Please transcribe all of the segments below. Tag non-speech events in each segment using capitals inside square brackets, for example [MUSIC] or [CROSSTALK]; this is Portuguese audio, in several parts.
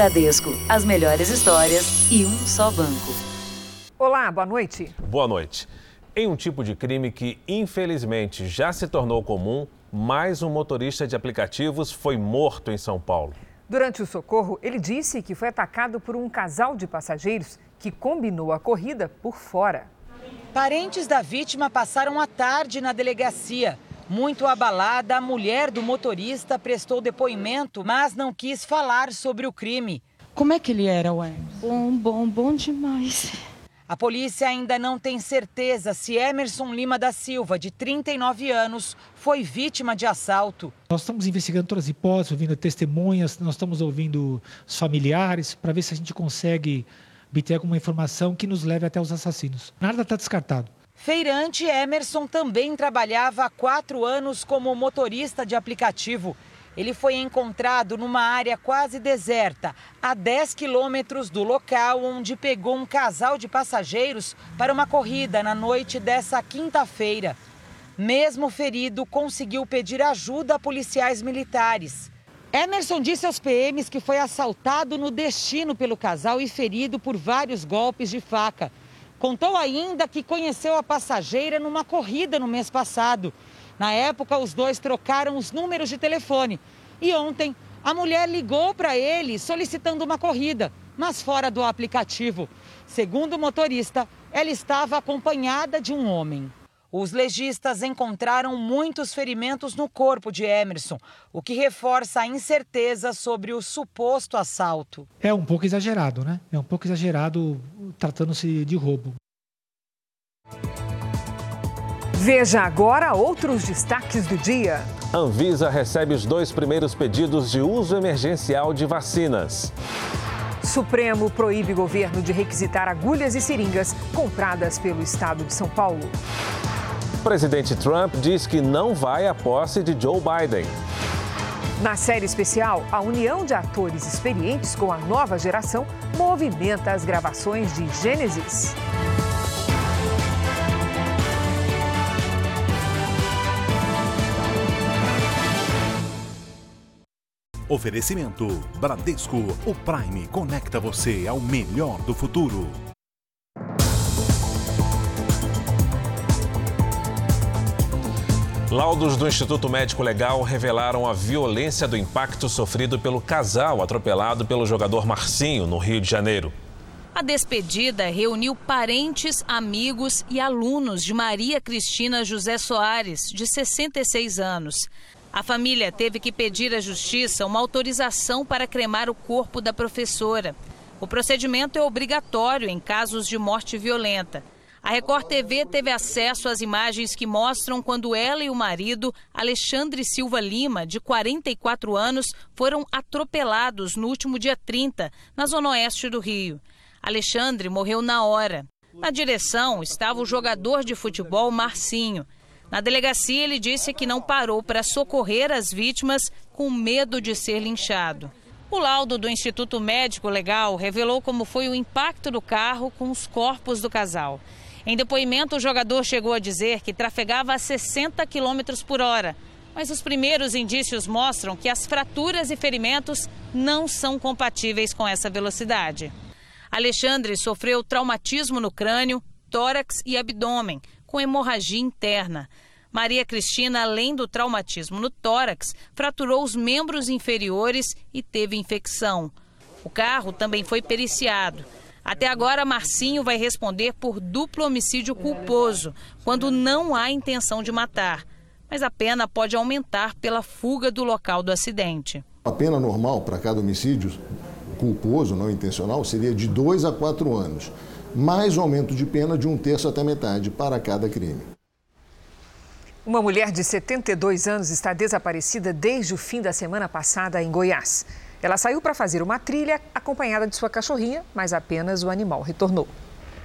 Bradesco, as melhores histórias e um só banco. Olá, boa noite. Boa noite. Em um tipo de crime que, infelizmente, já se tornou comum, mais um motorista de aplicativos foi morto em São Paulo. Durante o socorro, ele disse que foi atacado por um casal de passageiros que combinou a corrida por fora. Parentes da vítima passaram a tarde na delegacia. Muito abalada, a mulher do motorista prestou depoimento, mas não quis falar sobre o crime. Como é que ele era, ué? Bom, bom, bom demais. A polícia ainda não tem certeza se Emerson Lima da Silva, de 39 anos, foi vítima de assalto. Nós estamos investigando todas as hipóteses, ouvindo testemunhas, nós estamos ouvindo os familiares para ver se a gente consegue obter alguma informação que nos leve até os assassinos. Nada está descartado. Feirante Emerson também trabalhava há quatro anos como motorista de aplicativo. Ele foi encontrado numa área quase deserta, a 10 quilômetros do local onde pegou um casal de passageiros para uma corrida na noite dessa quinta-feira. Mesmo ferido, conseguiu pedir ajuda a policiais militares. Emerson disse aos PMs que foi assaltado no destino pelo casal e ferido por vários golpes de faca. Contou ainda que conheceu a passageira numa corrida no mês passado. Na época, os dois trocaram os números de telefone. E ontem, a mulher ligou para ele solicitando uma corrida, mas fora do aplicativo. Segundo o motorista, ela estava acompanhada de um homem. Os legistas encontraram muitos ferimentos no corpo de Emerson, o que reforça a incerteza sobre o suposto assalto. É um pouco exagerado, né? É um pouco exagerado tratando-se de roubo. Veja agora outros destaques do dia. Anvisa recebe os dois primeiros pedidos de uso emergencial de vacinas. Supremo proíbe governo de requisitar agulhas e seringas compradas pelo estado de São Paulo. Presidente Trump diz que não vai à posse de Joe Biden. Na série especial, a união de atores experientes com a nova geração movimenta as gravações de Gênesis. Oferecimento Bradesco, o Prime conecta você ao melhor do futuro. Laudos do Instituto Médico Legal revelaram a violência do impacto sofrido pelo casal atropelado pelo jogador Marcinho, no Rio de Janeiro. A despedida reuniu parentes, amigos e alunos de Maria Cristina José Soares, de 66 anos. A família teve que pedir à justiça uma autorização para cremar o corpo da professora. O procedimento é obrigatório em casos de morte violenta. A Record TV teve acesso às imagens que mostram quando ela e o marido, Alexandre Silva Lima, de 44 anos, foram atropelados no último dia 30, na zona oeste do Rio. Alexandre morreu na hora. Na direção estava o jogador de futebol Marcinho. Na delegacia, ele disse que não parou para socorrer as vítimas com medo de ser linchado. O laudo do Instituto Médico Legal revelou como foi o impacto do carro com os corpos do casal. Em depoimento, o jogador chegou a dizer que trafegava a 60 km por hora. Mas os primeiros indícios mostram que as fraturas e ferimentos não são compatíveis com essa velocidade. Alexandre sofreu traumatismo no crânio, tórax e abdômen, com hemorragia interna. Maria Cristina, além do traumatismo no tórax, fraturou os membros inferiores e teve infecção. O carro também foi periciado. Até agora, Marcinho vai responder por duplo homicídio culposo, quando não há intenção de matar. Mas a pena pode aumentar pela fuga do local do acidente. A pena normal para cada homicídio culposo, não intencional, seria de dois a quatro anos, mais o aumento de pena de um terço até metade para cada crime. Uma mulher de 72 anos está desaparecida desde o fim da semana passada em Goiás. Ela saiu para fazer uma trilha acompanhada de sua cachorrinha, mas apenas o animal retornou.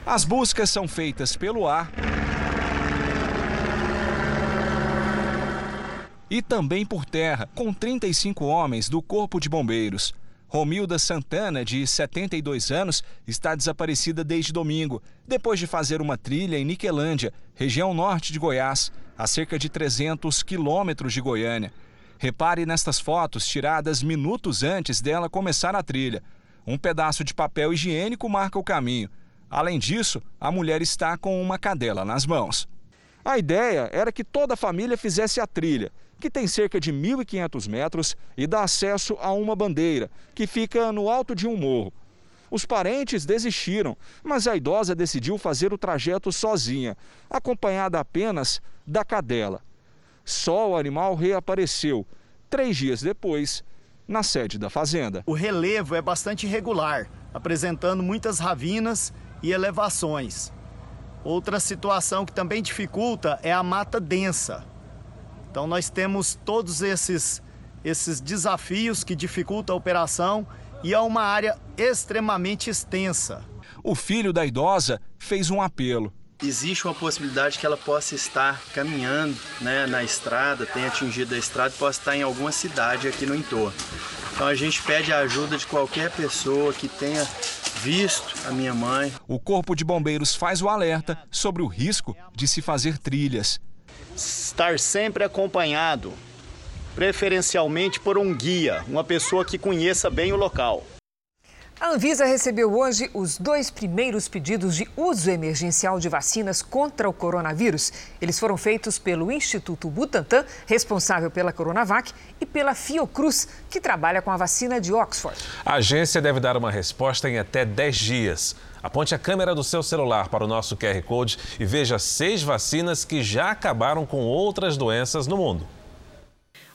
As buscas são feitas pelo ar e também por terra, com 35 homens do Corpo de Bombeiros. Romilda Santana, de 72 anos, está desaparecida desde domingo, depois de fazer uma trilha em Niquelândia, região norte de Goiás, a cerca de 300 quilômetros de Goiânia. Repare nestas fotos tiradas minutos antes dela começar a trilha. Um pedaço de papel higiênico marca o caminho. Além disso, a mulher está com uma cadela nas mãos. A ideia era que toda a família fizesse a trilha, que tem cerca de 1.500 metros e dá acesso a uma bandeira, que fica no alto de um morro. Os parentes desistiram, mas a idosa decidiu fazer o trajeto sozinha, acompanhada apenas da cadela. Só o animal reapareceu, três dias depois, na sede da fazenda. O relevo é bastante irregular, apresentando muitas ravinas e elevações. Outra situação que também dificulta é a mata densa. Então nós temos todos esses, esses desafios que dificultam a operação e é uma área extremamente extensa. O filho da idosa fez um apelo. Existe uma possibilidade que ela possa estar caminhando né, na estrada, tenha atingido a estrada e possa estar em alguma cidade aqui no entorno. Então a gente pede a ajuda de qualquer pessoa que tenha visto a minha mãe. O Corpo de Bombeiros faz o alerta sobre o risco de se fazer trilhas. Estar sempre acompanhado, preferencialmente por um guia, uma pessoa que conheça bem o local. A Anvisa recebeu hoje os dois primeiros pedidos de uso emergencial de vacinas contra o coronavírus. Eles foram feitos pelo Instituto Butantan, responsável pela Coronavac, e pela Fiocruz, que trabalha com a vacina de Oxford. A agência deve dar uma resposta em até 10 dias. Aponte a câmera do seu celular para o nosso QR Code e veja seis vacinas que já acabaram com outras doenças no mundo.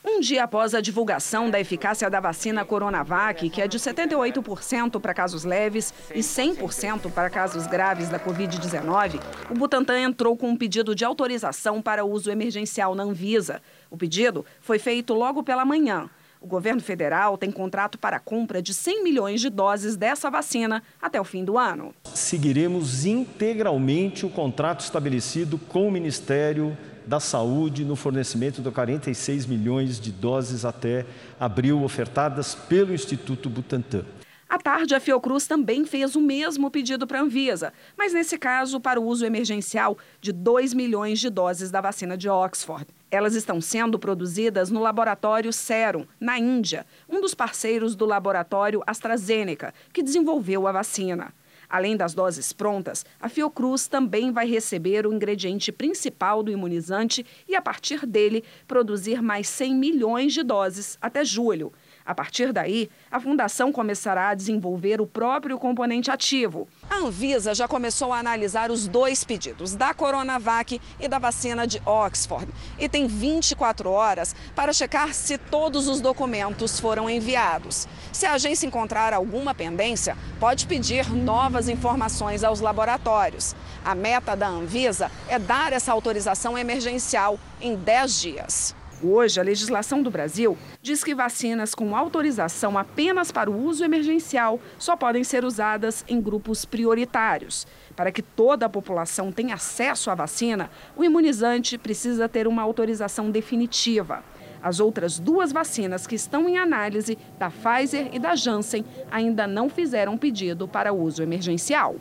Um dia após a divulgação da eficácia da vacina Coronavac, que é de 78% para casos leves e 100% para casos graves da Covid-19, o Butantan entrou com um pedido de autorização para uso emergencial na Anvisa. O pedido foi feito logo pela manhã. O governo federal tem contrato para a compra de 100 milhões de doses dessa vacina até o fim do ano. Seguiremos integralmente o contrato estabelecido com o Ministério da Saúde no fornecimento de 46 milhões de doses até abril, ofertadas pelo Instituto Butantan. À tarde, a Fiocruz também fez o mesmo pedido para a Anvisa, mas nesse caso para o uso emergencial de 2 milhões de doses da vacina de Oxford. Elas estão sendo produzidas no laboratório Serum, na Índia, um dos parceiros do laboratório AstraZeneca, que desenvolveu a vacina. Além das doses prontas, a Fiocruz também vai receber o ingrediente principal do imunizante e, a partir dele, produzir mais 100 milhões de doses até julho. A partir daí, a Fundação começará a desenvolver o próprio componente ativo. A Anvisa já começou a analisar os dois pedidos, da Coronavac e da vacina de Oxford, e tem 24 horas para checar se todos os documentos foram enviados. Se a agência encontrar alguma pendência, pode pedir novas informações aos laboratórios. A meta da Anvisa é dar essa autorização emergencial em 10 dias. Hoje, a legislação do Brasil diz que vacinas com autorização apenas para o uso emergencial só podem ser usadas em grupos prioritários. Para que toda a população tenha acesso à vacina, o imunizante precisa ter uma autorização definitiva. As outras duas vacinas que estão em análise, da Pfizer e da Janssen, ainda não fizeram pedido para uso emergencial.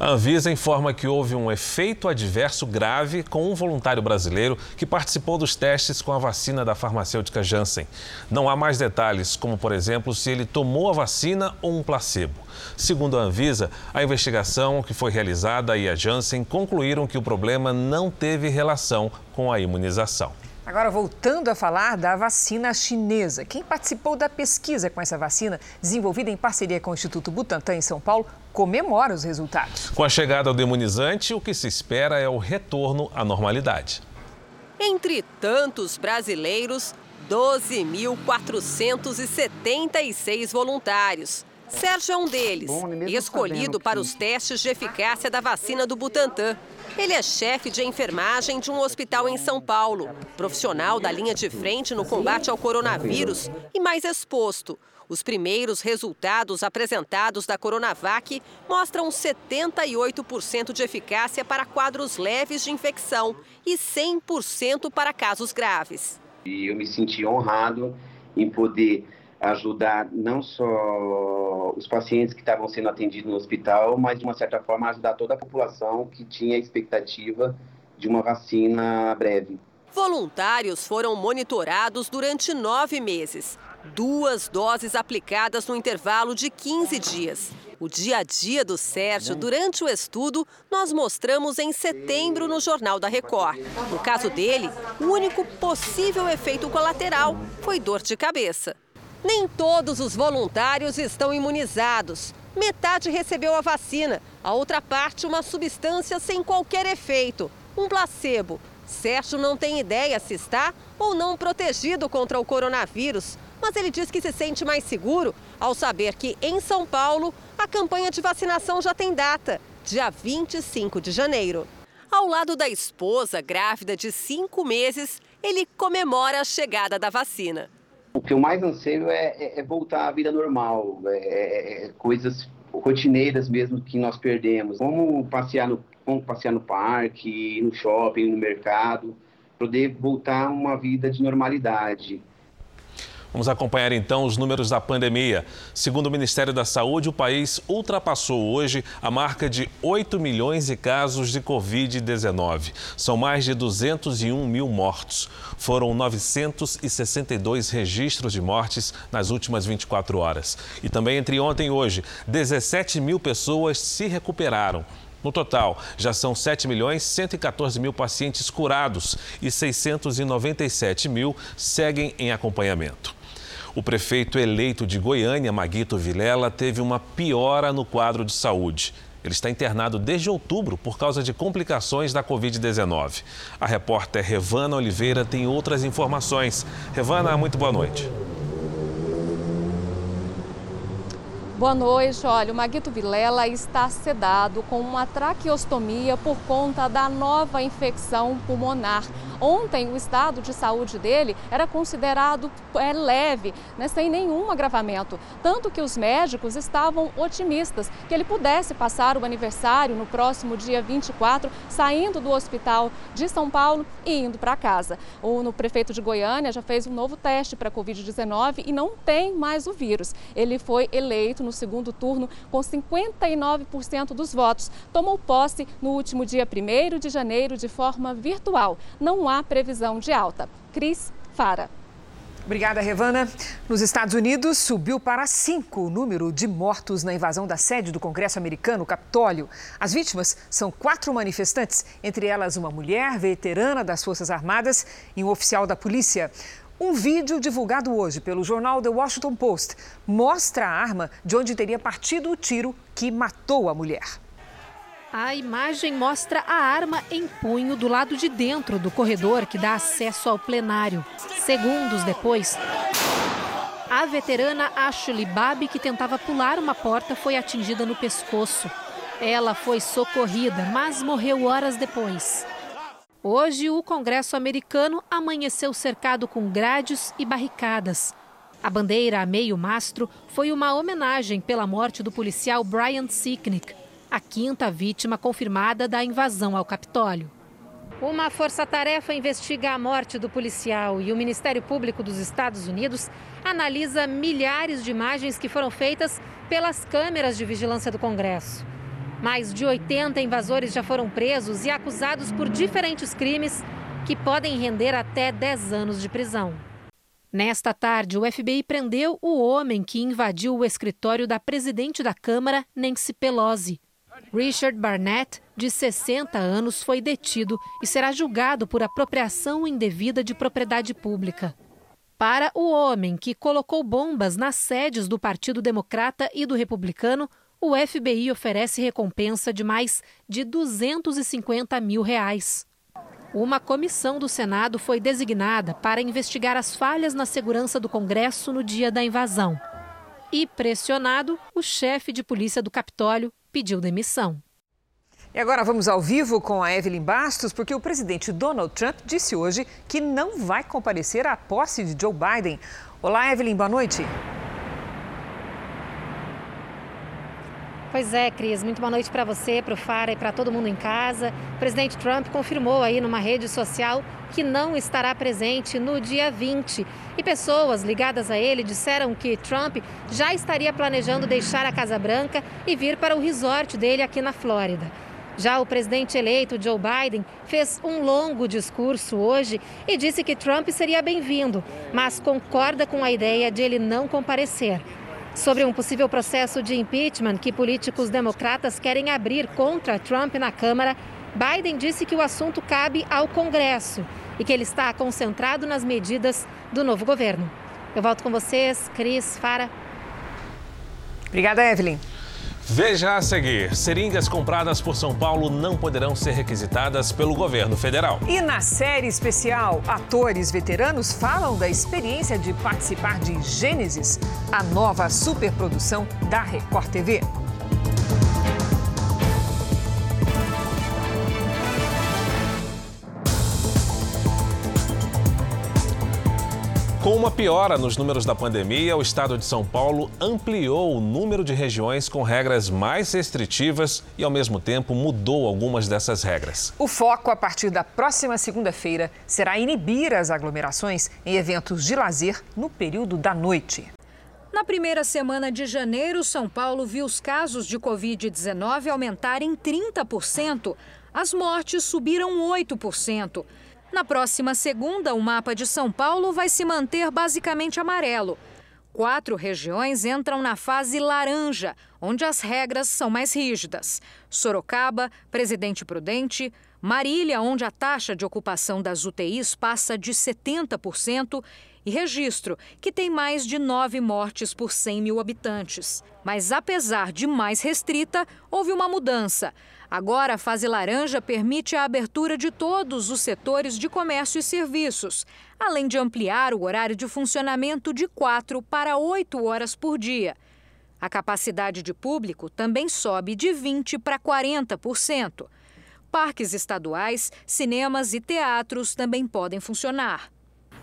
A Anvisa informa que houve um efeito adverso grave com um voluntário brasileiro que participou dos testes com a vacina da farmacêutica Janssen. Não há mais detalhes, como por exemplo se ele tomou a vacina ou um placebo. Segundo a Anvisa, a investigação que foi realizada e a Janssen concluíram que o problema não teve relação com a imunização. Agora, voltando a falar da vacina chinesa. Quem participou da pesquisa com essa vacina, desenvolvida em parceria com o Instituto Butantan em São Paulo, comemora os resultados. Com a chegada do imunizante, o que se espera é o retorno à normalidade. Entre tantos brasileiros, 12.476 voluntários. Sérgio é um deles, escolhido para os testes de eficácia da vacina do Butantan. Ele é chefe de enfermagem de um hospital em São Paulo, profissional da linha de frente no combate ao coronavírus e mais exposto. Os primeiros resultados apresentados da Coronavac mostram 78% de eficácia para quadros leves de infecção e 100% para casos graves. E eu me senti honrado em poder ajudar não só os pacientes que estavam sendo atendidos no hospital, mas de uma certa forma ajudar toda a população que tinha a expectativa de uma vacina breve. Voluntários foram monitorados durante nove meses. Duas doses aplicadas no intervalo de 15 dias. O dia a dia do Sérgio durante o estudo nós mostramos em setembro no Jornal da Record. No caso dele, o único possível efeito colateral foi dor de cabeça. Nem todos os voluntários estão imunizados. Metade recebeu a vacina, a outra parte uma substância sem qualquer efeito, um placebo. Sérgio não tem ideia se está ou não protegido contra o coronavírus, mas ele diz que se sente mais seguro ao saber que em São Paulo a campanha de vacinação já tem data, dia 25 de janeiro. Ao lado da esposa, grávida de cinco meses, ele comemora a chegada da vacina. O que eu mais anseio é, é, é voltar à vida normal, é, é, é, coisas rotineiras mesmo que nós perdemos. Como passear no, como passear no parque, no shopping, no mercado, poder voltar a uma vida de normalidade. Vamos acompanhar então os números da pandemia. Segundo o Ministério da Saúde, o país ultrapassou hoje a marca de 8 milhões de casos de Covid-19. São mais de 201 mil mortos. Foram 962 registros de mortes nas últimas 24 horas. E também entre ontem e hoje, 17 mil pessoas se recuperaram. No total, já são 7 milhões 114 mil pacientes curados e 697 mil seguem em acompanhamento. O prefeito eleito de Goiânia, Maguito Vilela, teve uma piora no quadro de saúde. Ele está internado desde outubro por causa de complicações da Covid-19. A repórter Revana Oliveira tem outras informações. Revana, muito boa noite. Boa noite. Olha, o Maguito Vilela está sedado com uma traqueostomia por conta da nova infecção pulmonar. Ontem, o estado de saúde dele era considerado é, leve, né, sem nenhum agravamento. Tanto que os médicos estavam otimistas que ele pudesse passar o aniversário no próximo dia 24, saindo do hospital de São Paulo e indo para casa. O no prefeito de Goiânia já fez um novo teste para Covid-19 e não tem mais o vírus. Ele foi eleito no segundo turno com 59% dos votos. Tomou posse no último dia 1 de janeiro de forma virtual. Não há previsão de alta. Cris Fara. Obrigada, Revana. Nos Estados Unidos, subiu para cinco o número de mortos na invasão da sede do Congresso americano, Capitólio. As vítimas são quatro manifestantes, entre elas uma mulher veterana das Forças Armadas e um oficial da polícia. Um vídeo divulgado hoje pelo jornal The Washington Post mostra a arma de onde teria partido o tiro que matou a mulher. A imagem mostra a arma em punho do lado de dentro do corredor que dá acesso ao plenário. Segundos depois, a veterana Ashley Babi, que tentava pular uma porta, foi atingida no pescoço. Ela foi socorrida, mas morreu horas depois. Hoje, o Congresso americano amanheceu cercado com grades e barricadas. A bandeira a meio mastro foi uma homenagem pela morte do policial Brian Sicknick, a quinta vítima confirmada da invasão ao Capitólio. Uma força-tarefa investiga a morte do policial e o Ministério Público dos Estados Unidos analisa milhares de imagens que foram feitas pelas câmeras de vigilância do Congresso. Mais de 80 invasores já foram presos e acusados por diferentes crimes que podem render até 10 anos de prisão. Nesta tarde, o FBI prendeu o homem que invadiu o escritório da presidente da Câmara, Nancy Pelosi. Richard Barnett, de 60 anos, foi detido e será julgado por apropriação indevida de propriedade pública. Para o homem que colocou bombas nas sedes do Partido Democrata e do Republicano, o FBI oferece recompensa de mais de 250 mil reais. Uma comissão do Senado foi designada para investigar as falhas na segurança do Congresso no dia da invasão. E, pressionado, o chefe de polícia do Capitólio pediu demissão. E agora vamos ao vivo com a Evelyn Bastos, porque o presidente Donald Trump disse hoje que não vai comparecer à posse de Joe Biden. Olá, Evelyn, boa noite. Pois é, Cris, muito boa noite para você, para o Fara e para todo mundo em casa. O presidente Trump confirmou aí numa rede social que não estará presente no dia 20. E pessoas ligadas a ele disseram que Trump já estaria planejando deixar a Casa Branca e vir para o resort dele aqui na Flórida. Já o presidente eleito Joe Biden fez um longo discurso hoje e disse que Trump seria bem-vindo, mas concorda com a ideia de ele não comparecer. Sobre um possível processo de impeachment que políticos democratas querem abrir contra Trump na Câmara, Biden disse que o assunto cabe ao Congresso e que ele está concentrado nas medidas do novo governo. Eu volto com vocês, Cris, Fara. Obrigada, Evelyn. Veja a seguir: seringas compradas por São Paulo não poderão ser requisitadas pelo governo federal. E na série especial, atores veteranos falam da experiência de participar de Gênesis, a nova superprodução da Record TV. Com uma piora nos números da pandemia, o estado de São Paulo ampliou o número de regiões com regras mais restritivas e, ao mesmo tempo, mudou algumas dessas regras. O foco, a partir da próxima segunda-feira, será inibir as aglomerações em eventos de lazer no período da noite. Na primeira semana de janeiro, São Paulo viu os casos de Covid-19 aumentarem 30%. As mortes subiram 8%. Na próxima segunda, o mapa de São Paulo vai se manter basicamente amarelo. Quatro regiões entram na fase laranja, onde as regras são mais rígidas: Sorocaba, Presidente Prudente, Marília, onde a taxa de ocupação das UTIs passa de 70%, e Registro, que tem mais de nove mortes por 100 mil habitantes. Mas, apesar de mais restrita, houve uma mudança. Agora, a fase laranja permite a abertura de todos os setores de comércio e serviços, além de ampliar o horário de funcionamento de 4 para 8 horas por dia. A capacidade de público também sobe de 20% para 40%. Parques estaduais, cinemas e teatros também podem funcionar.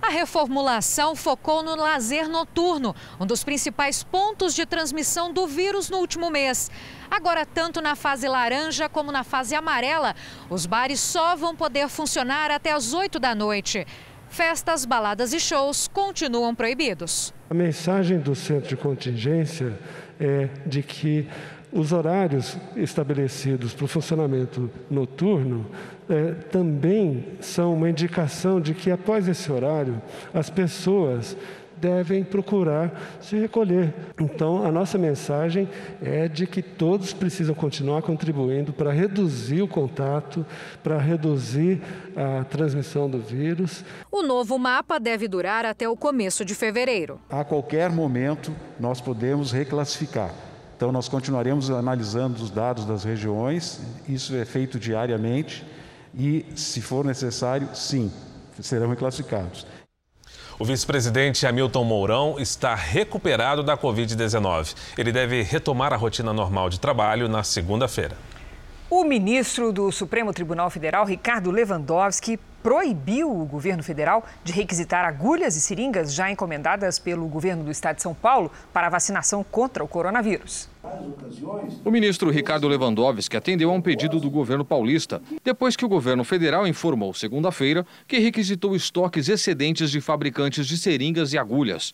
A reformulação focou no lazer noturno, um dos principais pontos de transmissão do vírus no último mês. Agora, tanto na fase laranja como na fase amarela, os bares só vão poder funcionar até as 8 da noite. Festas, baladas e shows continuam proibidos. A mensagem do centro de contingência é de que os horários estabelecidos para o funcionamento noturno é, também são uma indicação de que, após esse horário, as pessoas devem procurar se recolher. Então, a nossa mensagem é de que todos precisam continuar contribuindo para reduzir o contato, para reduzir a transmissão do vírus. O novo mapa deve durar até o começo de fevereiro. A qualquer momento, nós podemos reclassificar. Então, nós continuaremos analisando os dados das regiões, isso é feito diariamente e, se for necessário, sim, serão reclassificados. O vice-presidente Hamilton Mourão está recuperado da Covid-19. Ele deve retomar a rotina normal de trabalho na segunda-feira. O ministro do Supremo Tribunal Federal, Ricardo Lewandowski, proibiu o governo federal de requisitar agulhas e seringas já encomendadas pelo governo do estado de São Paulo para vacinação contra o coronavírus. O ministro Ricardo Lewandowski atendeu a um pedido do governo paulista, depois que o governo federal informou segunda-feira que requisitou estoques excedentes de fabricantes de seringas e agulhas.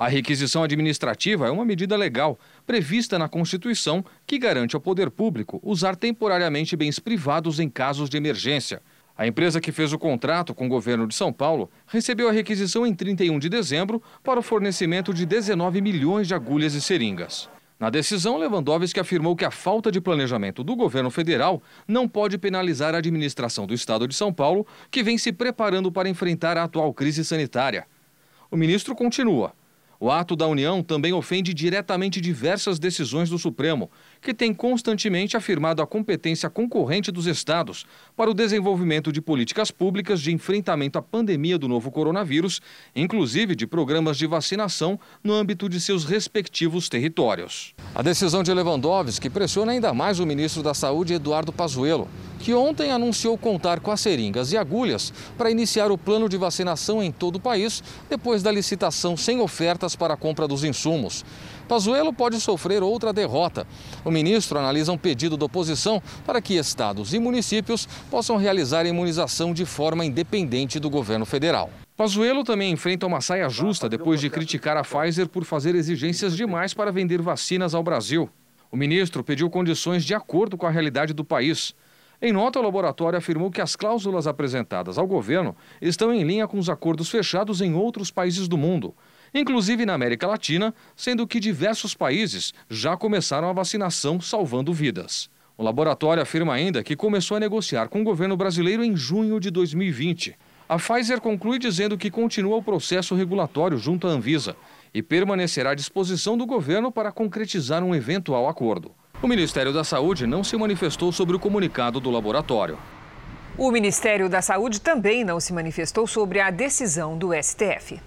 A requisição administrativa é uma medida legal, prevista na Constituição, que garante ao poder público usar temporariamente bens privados em casos de emergência. A empresa que fez o contrato com o governo de São Paulo recebeu a requisição em 31 de dezembro para o fornecimento de 19 milhões de agulhas e seringas. Na decisão, Lewandowski afirmou que a falta de planejamento do governo federal não pode penalizar a administração do estado de São Paulo, que vem se preparando para enfrentar a atual crise sanitária. O ministro continua. O ato da União também ofende diretamente diversas decisões do Supremo, que tem constantemente afirmado a competência concorrente dos estados para o desenvolvimento de políticas públicas de enfrentamento à pandemia do novo coronavírus, inclusive de programas de vacinação no âmbito de seus respectivos territórios. A decisão de Lewandowski pressiona ainda mais o ministro da Saúde, Eduardo Pazuello, que ontem anunciou contar com as seringas e agulhas para iniciar o plano de vacinação em todo o país, depois da licitação sem ofertas para a compra dos insumos. Pazuello pode sofrer outra derrota. O ministro analisa um pedido da oposição para que estados e municípios possam realizar a imunização de forma independente do governo federal. Pazuello também enfrenta uma saia justa depois de criticar a Pfizer por fazer exigências demais para vender vacinas ao Brasil. O ministro pediu condições de acordo com a realidade do país. Em nota, o laboratório afirmou que as cláusulas apresentadas ao governo estão em linha com os acordos fechados em outros países do mundo, inclusive na América Latina, sendo que diversos países já começaram a vacinação salvando vidas. O laboratório afirma ainda que começou a negociar com o governo brasileiro em junho de 2020. A Pfizer conclui dizendo que continua o processo regulatório junto à Anvisa e permanecerá à disposição do governo para concretizar um eventual acordo. O Ministério da Saúde não se manifestou sobre o comunicado do laboratório. O Ministério da Saúde também não se manifestou sobre a decisão do STF.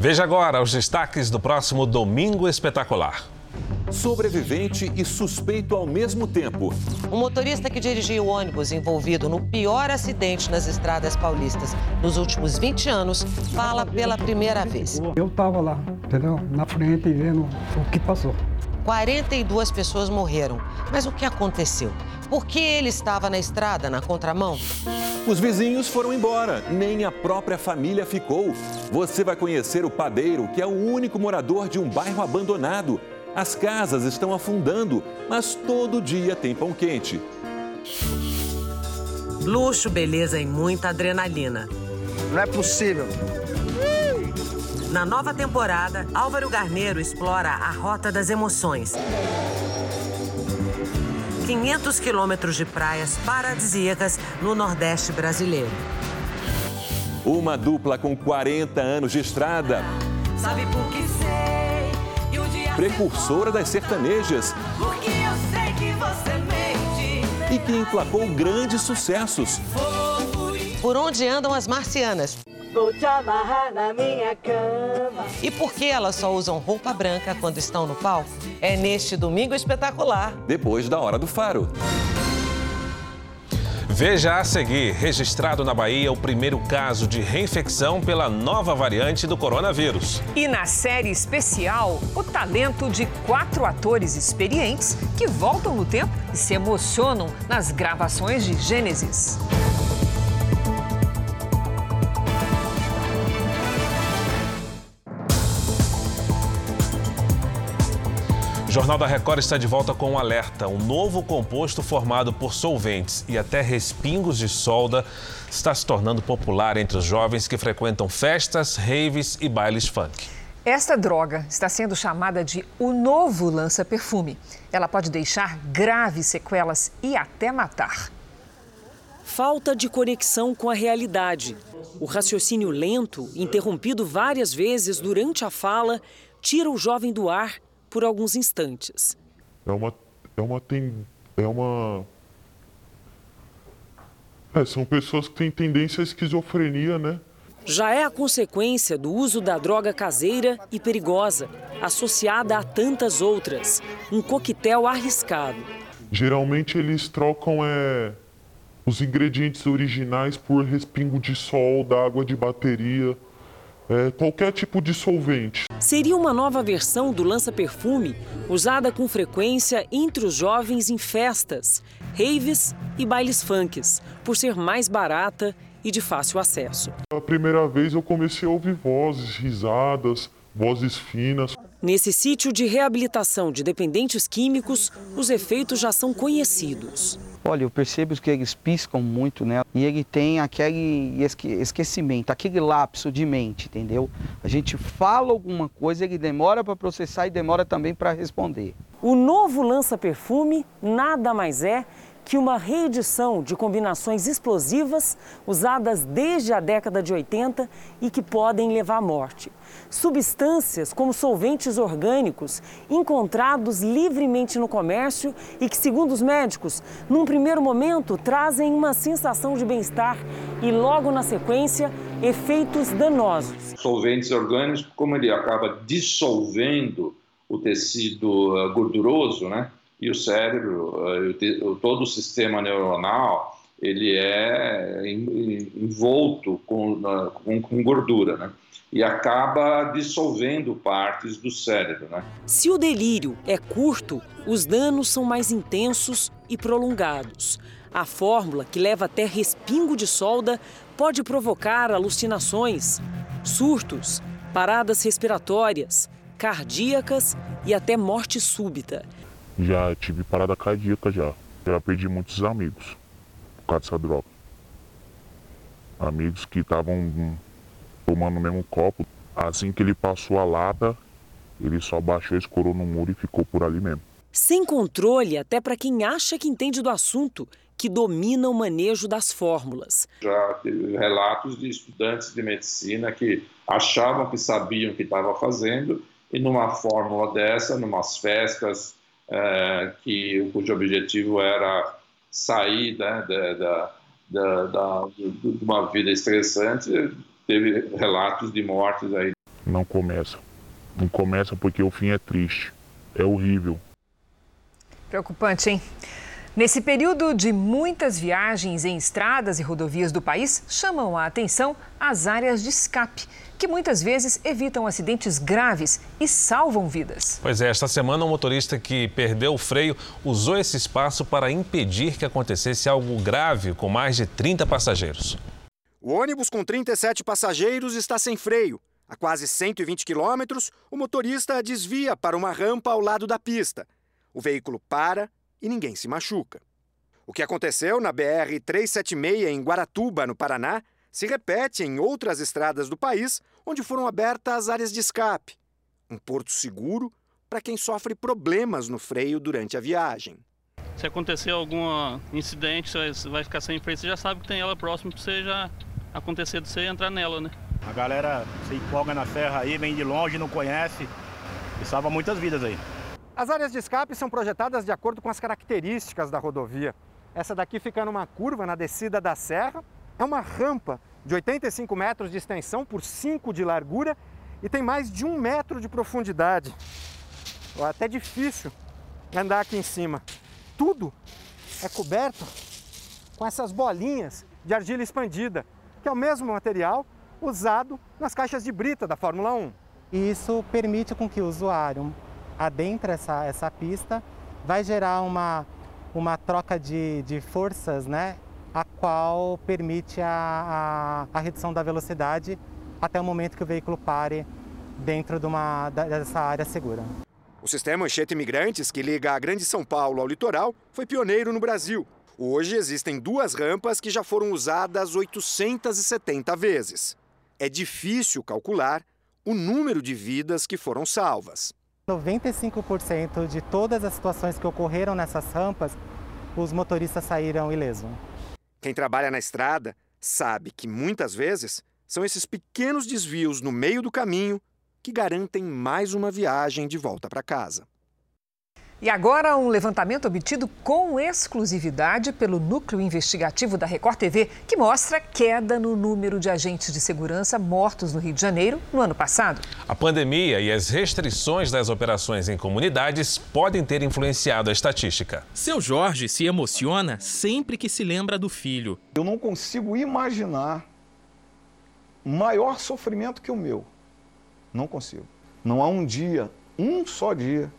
Veja agora os destaques do próximo Domingo Espetacular. Sobrevivente e suspeito ao mesmo tempo. O motorista que dirigia o ônibus envolvido no pior acidente nas estradas paulistas nos últimos 20 anos fala pela primeira vez. Eu estava lá, entendeu? Na frente vendo o que passou. 42 pessoas morreram. Mas o que aconteceu? Por que ele estava na estrada, na contramão? Os vizinhos foram embora, nem a própria família ficou. Você vai conhecer o padeiro, que é o único morador de um bairro abandonado. As casas estão afundando, mas todo dia tem pão quente. Luxo, beleza e muita adrenalina. Não é possível. Na nova temporada, Álvaro Garneiro explora a Rota das Emoções. 500 quilômetros de praias paradisíacas no Nordeste brasileiro. Uma dupla com 40 anos de estrada. Sabe por que sei? E o dia Precursora das sertanejas. Porque eu sei que você mente. E que emplacou grandes sucessos. Por onde andam as marcianas? Vou te amarrar na minha cama. E por que elas só usam roupa branca quando estão no palco? É neste domingo espetacular. Depois da hora do faro. Veja a seguir: registrado na Bahia o primeiro caso de reinfecção pela nova variante do coronavírus. E na série especial, o talento de quatro atores experientes que voltam no tempo e se emocionam nas gravações de Gênesis. Jornal da Record está de volta com um alerta. Um novo composto formado por solventes e até respingos de solda está se tornando popular entre os jovens que frequentam festas, raves e bailes funk. Esta droga está sendo chamada de o novo lança-perfume. Ela pode deixar graves sequelas e até matar. Falta de conexão com a realidade. O raciocínio lento, interrompido várias vezes durante a fala, tira o jovem do ar por alguns instantes. É uma. É uma. Tem, é uma. É, são pessoas que têm tendência à esquizofrenia, né? Já é a consequência do uso da droga caseira e perigosa, associada a tantas outras. Um coquetel arriscado. Geralmente eles trocam é, os ingredientes originais por respingo de sol, da água de bateria, é, qualquer tipo de solvente. Seria uma nova versão do lança-perfume usada com frequência entre os jovens em festas, raves e bailes funks, por ser mais barata e de fácil acesso. A primeira vez eu comecei a ouvir vozes, risadas, vozes finas. Nesse sítio de reabilitação de dependentes químicos, os efeitos já são conhecidos. Olha, eu percebo que eles piscam muito, né? E ele tem aquele esque esquecimento, aquele lapso de mente, entendeu? A gente fala alguma coisa, ele demora para processar e demora também para responder. O novo lança-perfume nada mais é que uma reedição de combinações explosivas usadas desde a década de 80 e que podem levar à morte. Substâncias como solventes orgânicos encontrados livremente no comércio e que, segundo os médicos, num primeiro momento trazem uma sensação de bem-estar e logo na sequência efeitos danosos. Solventes orgânicos, como ele acaba dissolvendo o tecido gorduroso, né? E o cérebro, todo o sistema neuronal, ele é envolto com, com, com gordura, né? E acaba dissolvendo partes do cérebro, né? Se o delírio é curto, os danos são mais intensos e prolongados. A fórmula, que leva até respingo de solda, pode provocar alucinações, surtos, paradas respiratórias, cardíacas e até morte súbita. Já tive parada cardíaca já. Eu perdi muitos amigos por causa dessa droga. Amigos que estavam tomando o mesmo copo. Assim que ele passou a lata, ele só baixou, escorou no muro e ficou por ali mesmo. Sem controle, até para quem acha que entende do assunto, que domina o manejo das fórmulas. Já tive relatos de estudantes de medicina que achavam que sabiam o que estava fazendo e numa fórmula dessa, numas festas é, que cujo objetivo era sair né, da, da, da, da, de uma vida estressante, teve relatos de mortes aí. Não começa. Não começa porque o fim é triste. É horrível. Preocupante, hein? Nesse período de muitas viagens em estradas e rodovias do país, chamam a atenção as áreas de escape, que muitas vezes evitam acidentes graves e salvam vidas. Pois é, esta semana um motorista que perdeu o freio usou esse espaço para impedir que acontecesse algo grave com mais de 30 passageiros. O ônibus com 37 passageiros está sem freio. A quase 120 quilômetros, o motorista desvia para uma rampa ao lado da pista. O veículo para e ninguém se machuca. O que aconteceu na BR-376 em Guaratuba, no Paraná, se repete em outras estradas do país onde foram abertas áreas de escape. Um porto seguro para quem sofre problemas no freio durante a viagem. Se acontecer algum incidente, você vai ficar sem freio, você já sabe que tem ela próximo para você já acontecer de você entrar nela, né? A galera se empolga na serra aí, vem de longe, não conhece e salva muitas vidas aí. As áreas de escape são projetadas de acordo com as características da rodovia. Essa daqui fica numa curva na descida da serra. É uma rampa de 85 metros de extensão por 5 de largura e tem mais de um metro de profundidade. É até difícil andar aqui em cima. Tudo é coberto com essas bolinhas de argila expandida, que é o mesmo material usado nas caixas de brita da Fórmula 1. E isso permite com que o usuário adentre essa, essa pista, vai gerar uma, uma troca de, de forças, né? a qual permite a, a, a, redução da velocidade até o momento que o veículo pare dentro de uma, dessa área segura. O sistema Anchieta Imigrantes, que liga a Grande São Paulo ao litoral, foi pioneiro no Brasil. Hoje existem duas rampas que já foram usadas 870 vezes. É difícil calcular o número de vidas que foram salvas. 95% de todas as situações que ocorreram nessas rampas, os motoristas saíram ilesos. Quem trabalha na estrada sabe que muitas vezes são esses pequenos desvios no meio do caminho que garantem mais uma viagem de volta para casa. E agora, um levantamento obtido com exclusividade pelo Núcleo Investigativo da Record TV, que mostra queda no número de agentes de segurança mortos no Rio de Janeiro no ano passado. A pandemia e as restrições das operações em comunidades podem ter influenciado a estatística. Seu Jorge se emociona sempre que se lembra do filho. Eu não consigo imaginar maior sofrimento que o meu. Não consigo. Não há um dia, um só dia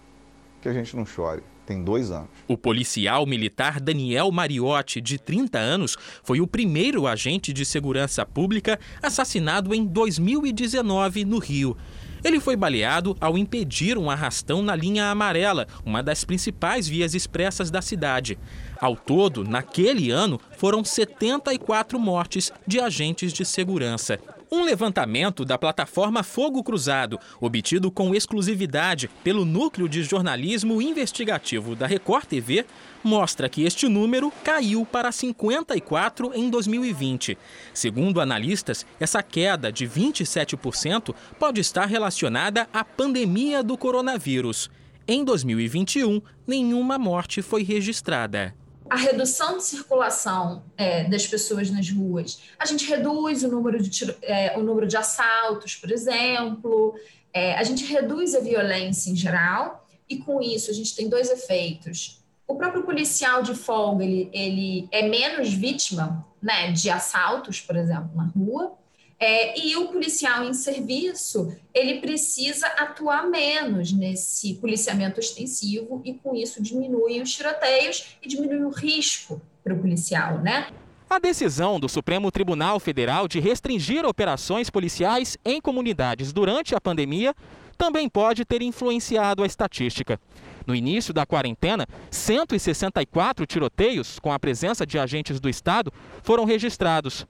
que a gente não chore. Tem dois anos. O policial militar Daniel Mariotti, de 30 anos, foi o primeiro agente de segurança pública assassinado em 2019 no Rio. Ele foi baleado ao impedir um arrastão na linha amarela, uma das principais vias expressas da cidade. Ao todo, naquele ano, foram 74 mortes de agentes de segurança. Um levantamento da plataforma Fogo Cruzado, obtido com exclusividade pelo Núcleo de Jornalismo Investigativo da Record TV, mostra que este número caiu para 54 em 2020. Segundo analistas, essa queda de 27% pode estar relacionada à pandemia do coronavírus. Em 2021, nenhuma morte foi registrada a redução de circulação é, das pessoas nas ruas, a gente reduz o número de, é, o número de assaltos, por exemplo, é, a gente reduz a violência em geral, e com isso a gente tem dois efeitos. O próprio policial de folga, ele, ele é menos vítima né, de assaltos, por exemplo, na rua, é, e o policial em serviço, ele precisa atuar menos nesse policiamento ostensivo e com isso diminui os tiroteios e diminui o risco para o policial, né? A decisão do Supremo Tribunal Federal de restringir operações policiais em comunidades durante a pandemia também pode ter influenciado a estatística. No início da quarentena, 164 tiroteios com a presença de agentes do Estado foram registrados.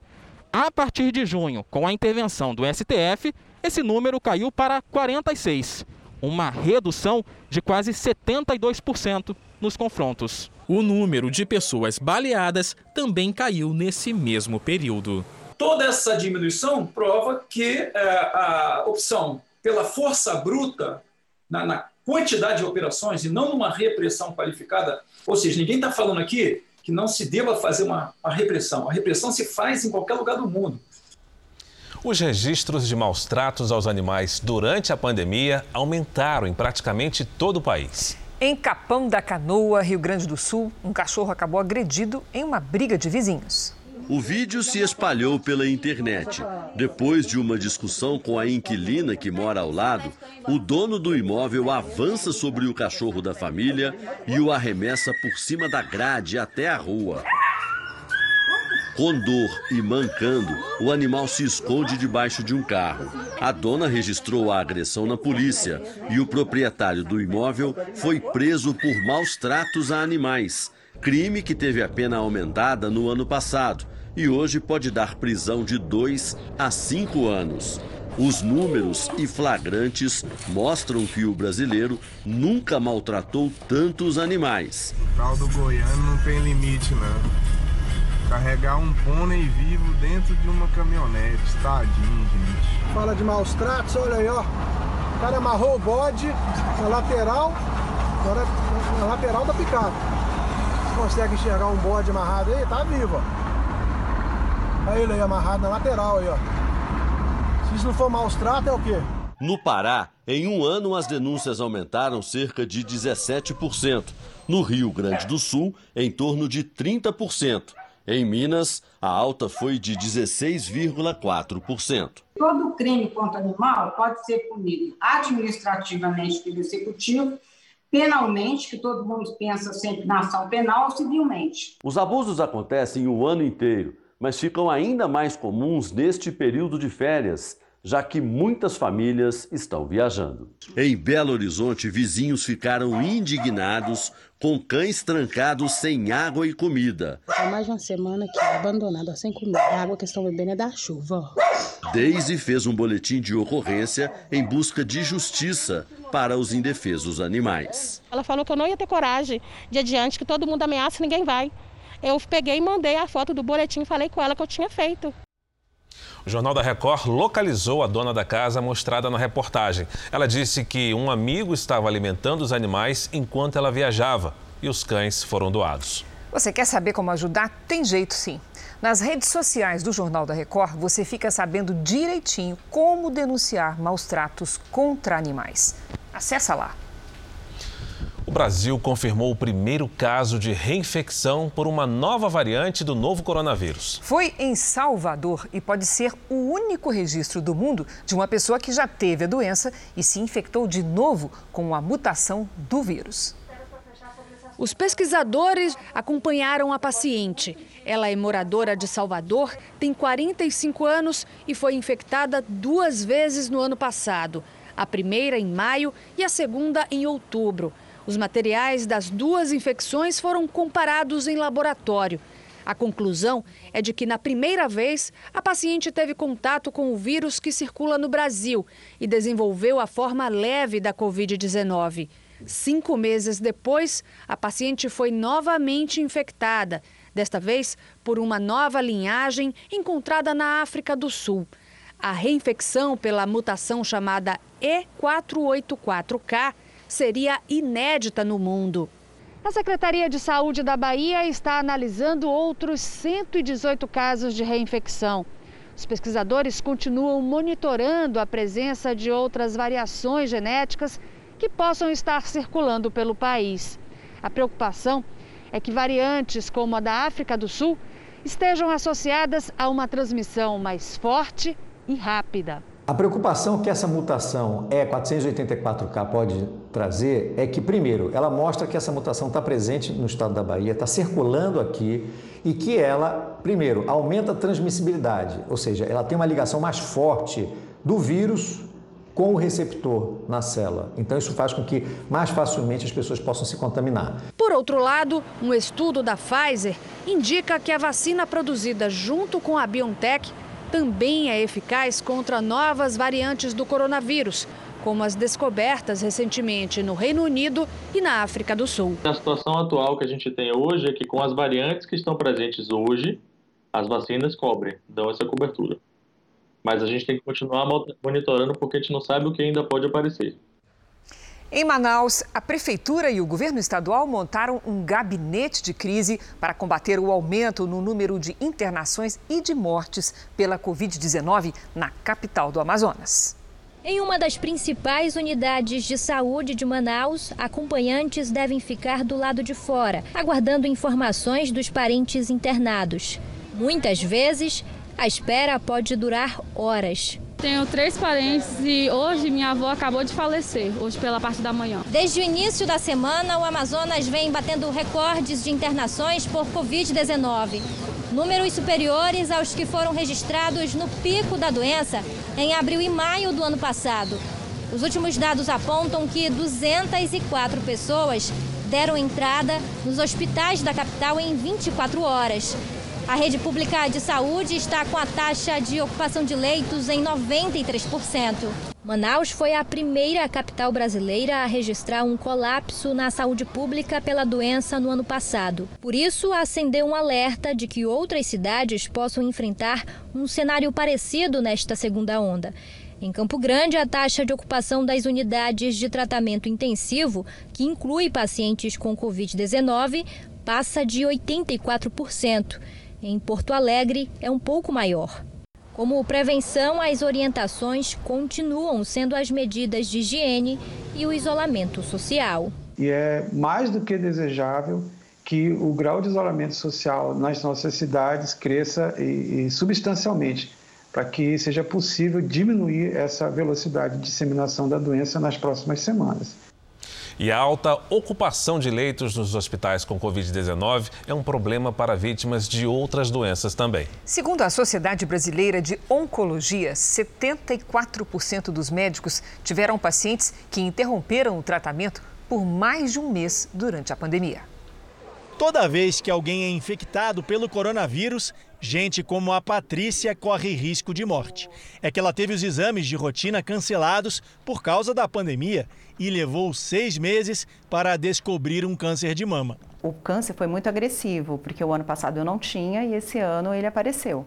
A partir de junho, com a intervenção do STF, esse número caiu para 46, uma redução de quase 72% nos confrontos. O número de pessoas baleadas também caiu nesse mesmo período. Toda essa diminuição prova que é, a opção pela força bruta, na, na quantidade de operações e não numa repressão qualificada, ou seja, ninguém está falando aqui que não se deva fazer uma, uma repressão. A repressão se faz em qualquer lugar do mundo. Os registros de maus tratos aos animais durante a pandemia aumentaram em praticamente todo o país. Em Capão da Canoa, Rio Grande do Sul, um cachorro acabou agredido em uma briga de vizinhos. O vídeo se espalhou pela internet. Depois de uma discussão com a inquilina que mora ao lado, o dono do imóvel avança sobre o cachorro da família e o arremessa por cima da grade até a rua. Com dor e mancando, o animal se esconde debaixo de um carro. A dona registrou a agressão na polícia e o proprietário do imóvel foi preso por maus tratos a animais, crime que teve a pena aumentada no ano passado e hoje pode dar prisão de 2 a 5 anos. Os números e flagrantes mostram que o brasileiro nunca maltratou tantos animais. O caldo goiano não tem limite, não. Carregar um pônei vivo dentro de uma caminhonete, tadinho, gente. Fala de maus tratos, olha aí, ó. O cara amarrou o bode na lateral, agora na lateral da picape. Você consegue enxergar um bode amarrado aí? Tá vivo, ó. Olha ele aí amarrado na lateral aí, ó. Se isso não for maus tratos, é o quê? No Pará, em um ano as denúncias aumentaram cerca de 17%. No Rio Grande do Sul, em torno de 30%. Em Minas, a alta foi de 16,4%. Todo crime contra animal pode ser punido administrativamente pelo executivo, penalmente, que todo mundo pensa sempre na ação penal, ou civilmente. Os abusos acontecem o ano inteiro, mas ficam ainda mais comuns neste período de férias, já que muitas famílias estão viajando. Em Belo Horizonte, vizinhos ficaram indignados com cães trancados sem água e comida. Há mais de uma semana que é abandonado sem comida. A água que estão bebendo é da chuva. Daisy fez um boletim de ocorrência em busca de justiça para os indefesos animais. Ela falou que eu não ia ter coragem de adiante, que todo mundo ameaça e ninguém vai. Eu peguei e mandei a foto do boletim e falei com ela que eu tinha feito. O Jornal da Record localizou a dona da casa mostrada na reportagem. Ela disse que um amigo estava alimentando os animais enquanto ela viajava e os cães foram doados. Você quer saber como ajudar? Tem jeito sim. Nas redes sociais do Jornal da Record, você fica sabendo direitinho como denunciar maus tratos contra animais. Acesse lá. O Brasil confirmou o primeiro caso de reinfecção por uma nova variante do novo coronavírus. Foi em Salvador e pode ser o único registro do mundo de uma pessoa que já teve a doença e se infectou de novo com a mutação do vírus. Os pesquisadores acompanharam a paciente. Ela é moradora de Salvador, tem 45 anos e foi infectada duas vezes no ano passado. A primeira em maio e a segunda em outubro. Os materiais das duas infecções foram comparados em laboratório. A conclusão é de que, na primeira vez, a paciente teve contato com o vírus que circula no Brasil e desenvolveu a forma leve da Covid-19. Cinco meses depois, a paciente foi novamente infectada, desta vez por uma nova linhagem encontrada na África do Sul. A reinfecção pela mutação chamada E484K seria inédita no mundo. A Secretaria de Saúde da Bahia está analisando outros 118 casos de reinfecção. Os pesquisadores continuam monitorando a presença de outras variações genéticas que possam estar circulando pelo país. A preocupação é que variantes como a da África do Sul estejam associadas a uma transmissão mais forte e rápida. A preocupação que essa mutação E484K pode trazer é que, primeiro, ela mostra que essa mutação está presente no estado da Bahia, está circulando aqui e que ela, primeiro, aumenta a transmissibilidade, ou seja, ela tem uma ligação mais forte do vírus com o receptor na célula. Então, isso faz com que mais facilmente as pessoas possam se contaminar. Por outro lado, um estudo da Pfizer indica que a vacina produzida junto com a BioNTech também é eficaz contra novas variantes do coronavírus, como as descobertas recentemente no Reino Unido e na África do Sul. A situação atual que a gente tem hoje é que, com as variantes que estão presentes hoje, as vacinas cobrem, dão essa cobertura. Mas a gente tem que continuar monitorando porque a gente não sabe o que ainda pode aparecer. Em Manaus, a prefeitura e o governo estadual montaram um gabinete de crise para combater o aumento no número de internações e de mortes pela Covid-19 na capital do Amazonas. Em uma das principais unidades de saúde de Manaus, acompanhantes devem ficar do lado de fora, aguardando informações dos parentes internados. Muitas vezes, a espera pode durar horas. Tenho três parentes e hoje minha avó acabou de falecer, hoje pela parte da manhã. Desde o início da semana, o Amazonas vem batendo recordes de internações por Covid-19. Números superiores aos que foram registrados no pico da doença em abril e maio do ano passado. Os últimos dados apontam que 204 pessoas deram entrada nos hospitais da capital em 24 horas. A rede pública de saúde está com a taxa de ocupação de leitos em 93%. Manaus foi a primeira capital brasileira a registrar um colapso na saúde pública pela doença no ano passado. Por isso, acendeu um alerta de que outras cidades possam enfrentar um cenário parecido nesta segunda onda. Em Campo Grande, a taxa de ocupação das unidades de tratamento intensivo, que inclui pacientes com Covid-19, passa de 84%. Em Porto Alegre, é um pouco maior. Como prevenção, as orientações continuam sendo as medidas de higiene e o isolamento social. E é mais do que desejável que o grau de isolamento social nas nossas cidades cresça e, e substancialmente, para que seja possível diminuir essa velocidade de disseminação da doença nas próximas semanas. E a alta ocupação de leitos nos hospitais com Covid-19 é um problema para vítimas de outras doenças também. Segundo a Sociedade Brasileira de Oncologia, 74% dos médicos tiveram pacientes que interromperam o tratamento por mais de um mês durante a pandemia. Toda vez que alguém é infectado pelo coronavírus, Gente como a Patrícia corre risco de morte. É que ela teve os exames de rotina cancelados por causa da pandemia e levou seis meses para descobrir um câncer de mama. O câncer foi muito agressivo, porque o ano passado eu não tinha e esse ano ele apareceu.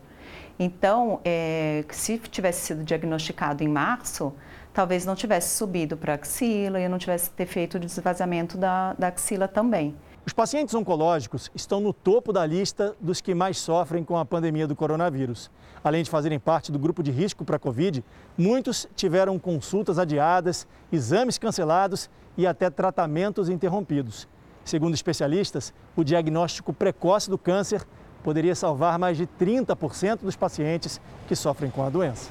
Então, é, se tivesse sido diagnosticado em março, talvez não tivesse subido para a axila e eu não tivesse ter feito o desvazamento da, da axila também. Os pacientes oncológicos estão no topo da lista dos que mais sofrem com a pandemia do coronavírus. Além de fazerem parte do grupo de risco para a Covid, muitos tiveram consultas adiadas, exames cancelados e até tratamentos interrompidos. Segundo especialistas, o diagnóstico precoce do câncer poderia salvar mais de 30% dos pacientes que sofrem com a doença.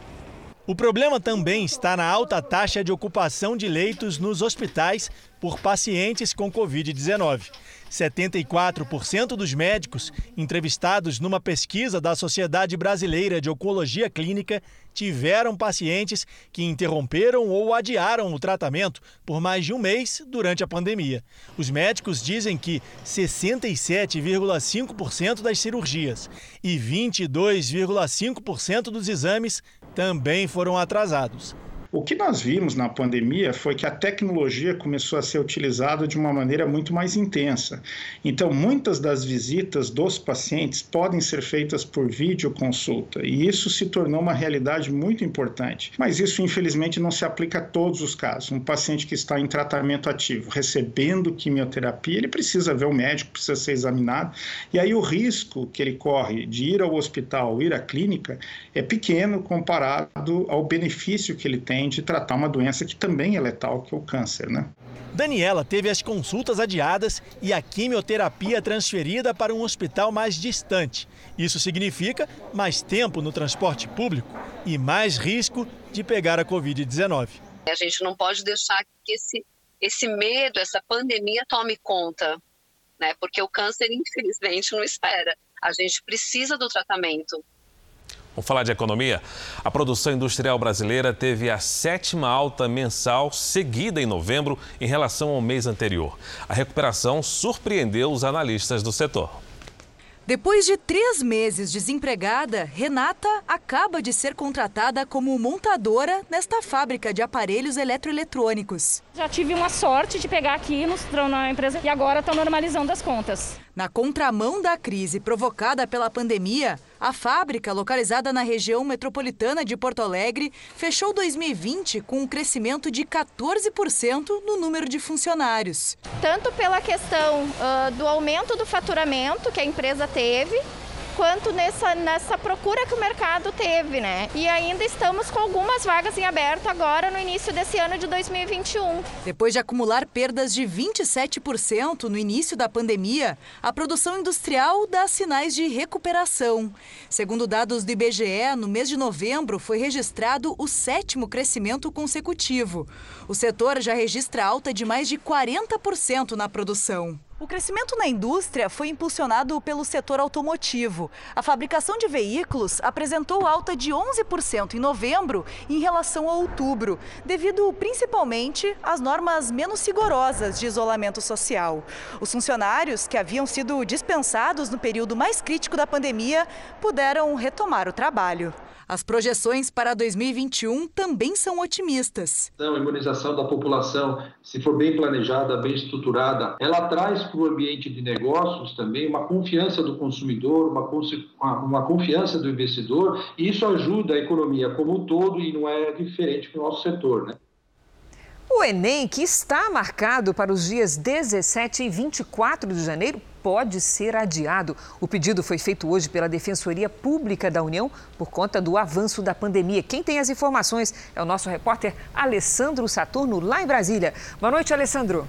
O problema também está na alta taxa de ocupação de leitos nos hospitais por pacientes com Covid-19. 74% dos médicos entrevistados numa pesquisa da Sociedade Brasileira de Oncologia Clínica tiveram pacientes que interromperam ou adiaram o tratamento por mais de um mês durante a pandemia. Os médicos dizem que 67,5% das cirurgias e 22,5% dos exames também foram atrasados. O que nós vimos na pandemia foi que a tecnologia começou a ser utilizada de uma maneira muito mais intensa. Então, muitas das visitas dos pacientes podem ser feitas por videoconsulta, e isso se tornou uma realidade muito importante. Mas isso, infelizmente, não se aplica a todos os casos. Um paciente que está em tratamento ativo, recebendo quimioterapia, ele precisa ver o médico, precisa ser examinado, e aí o risco que ele corre de ir ao hospital, ir à clínica, é pequeno comparado ao benefício que ele tem de tratar uma doença que também é letal, que é o câncer, né? Daniela teve as consultas adiadas e a quimioterapia transferida para um hospital mais distante. Isso significa mais tempo no transporte público e mais risco de pegar a Covid-19. A gente não pode deixar que esse, esse medo, essa pandemia tome conta, né? Porque o câncer, infelizmente, não espera. A gente precisa do tratamento. Vamos falar de economia? A produção industrial brasileira teve a sétima alta mensal seguida em novembro em relação ao mês anterior. A recuperação surpreendeu os analistas do setor. Depois de três meses desempregada, Renata acaba de ser contratada como montadora nesta fábrica de aparelhos eletroeletrônicos. Já tive uma sorte de pegar aqui no, na empresa e agora estão normalizando as contas. Na contramão da crise provocada pela pandemia, a fábrica, localizada na região metropolitana de Porto Alegre, fechou 2020 com um crescimento de 14% no número de funcionários. Tanto pela questão uh, do aumento do faturamento que a empresa teve, quanto nessa, nessa procura que o mercado teve, né? E ainda estamos com algumas vagas em aberto agora no início desse ano de 2021. Depois de acumular perdas de 27% no início da pandemia, a produção industrial dá sinais de recuperação. Segundo dados do IBGE, no mês de novembro foi registrado o sétimo crescimento consecutivo. O setor já registra alta de mais de 40% na produção. O crescimento na indústria foi impulsionado pelo setor automotivo. A fabricação de veículos apresentou alta de 11% em novembro em relação a outubro, devido principalmente às normas menos rigorosas de isolamento social. Os funcionários que haviam sido dispensados no período mais crítico da pandemia puderam retomar o trabalho. As projeções para 2021 também são otimistas. A imunização da população, se for bem planejada, bem estruturada, ela traz para o ambiente de negócios também uma confiança do consumidor, uma, uma confiança do investidor, e isso ajuda a economia como um todo e não é diferente para o nosso setor. Né? O Enem, que está marcado para os dias 17 e 24 de janeiro, pode ser adiado. O pedido foi feito hoje pela Defensoria Pública da União por conta do avanço da pandemia. Quem tem as informações é o nosso repórter Alessandro Saturno, lá em Brasília. Boa noite, Alessandro.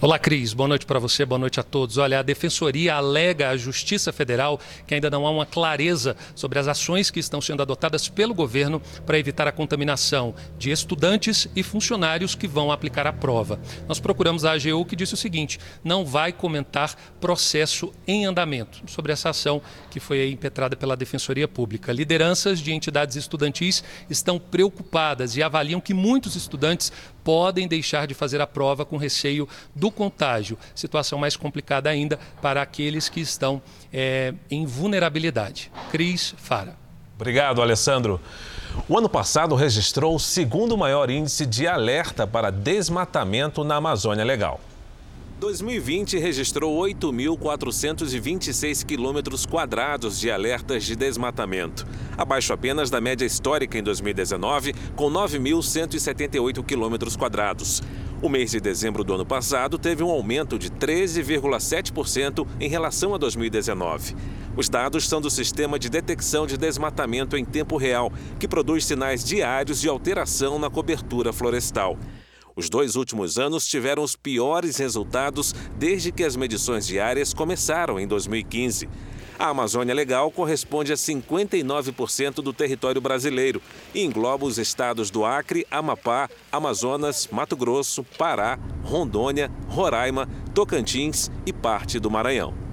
Olá, Cris. Boa noite para você, boa noite a todos. Olha, a Defensoria alega à Justiça Federal que ainda não há uma clareza sobre as ações que estão sendo adotadas pelo governo para evitar a contaminação de estudantes e funcionários que vão aplicar a prova. Nós procuramos a AGU que disse o seguinte: não vai comentar processo em andamento sobre essa ação que foi impetrada pela Defensoria Pública. Lideranças de entidades estudantis estão preocupadas e avaliam que muitos estudantes podem deixar de fazer a prova com receio do contágio. Situação mais complicada ainda para aqueles que estão é, em vulnerabilidade. Cris Fara. Obrigado, Alessandro. O ano passado registrou o segundo maior índice de alerta para desmatamento na Amazônia Legal. 2020 registrou 8.426 quilômetros quadrados de alertas de desmatamento, abaixo apenas da média histórica em 2019, com 9.178 quilômetros quadrados. O mês de dezembro do ano passado teve um aumento de 13,7% em relação a 2019. Os dados são do Sistema de Detecção de Desmatamento em Tempo Real, que produz sinais diários de alteração na cobertura florestal. Os dois últimos anos tiveram os piores resultados desde que as medições diárias começaram em 2015. A Amazônia Legal corresponde a 59% do território brasileiro e engloba os estados do Acre, Amapá, Amazonas, Mato Grosso, Pará, Rondônia, Roraima, Tocantins e parte do Maranhão.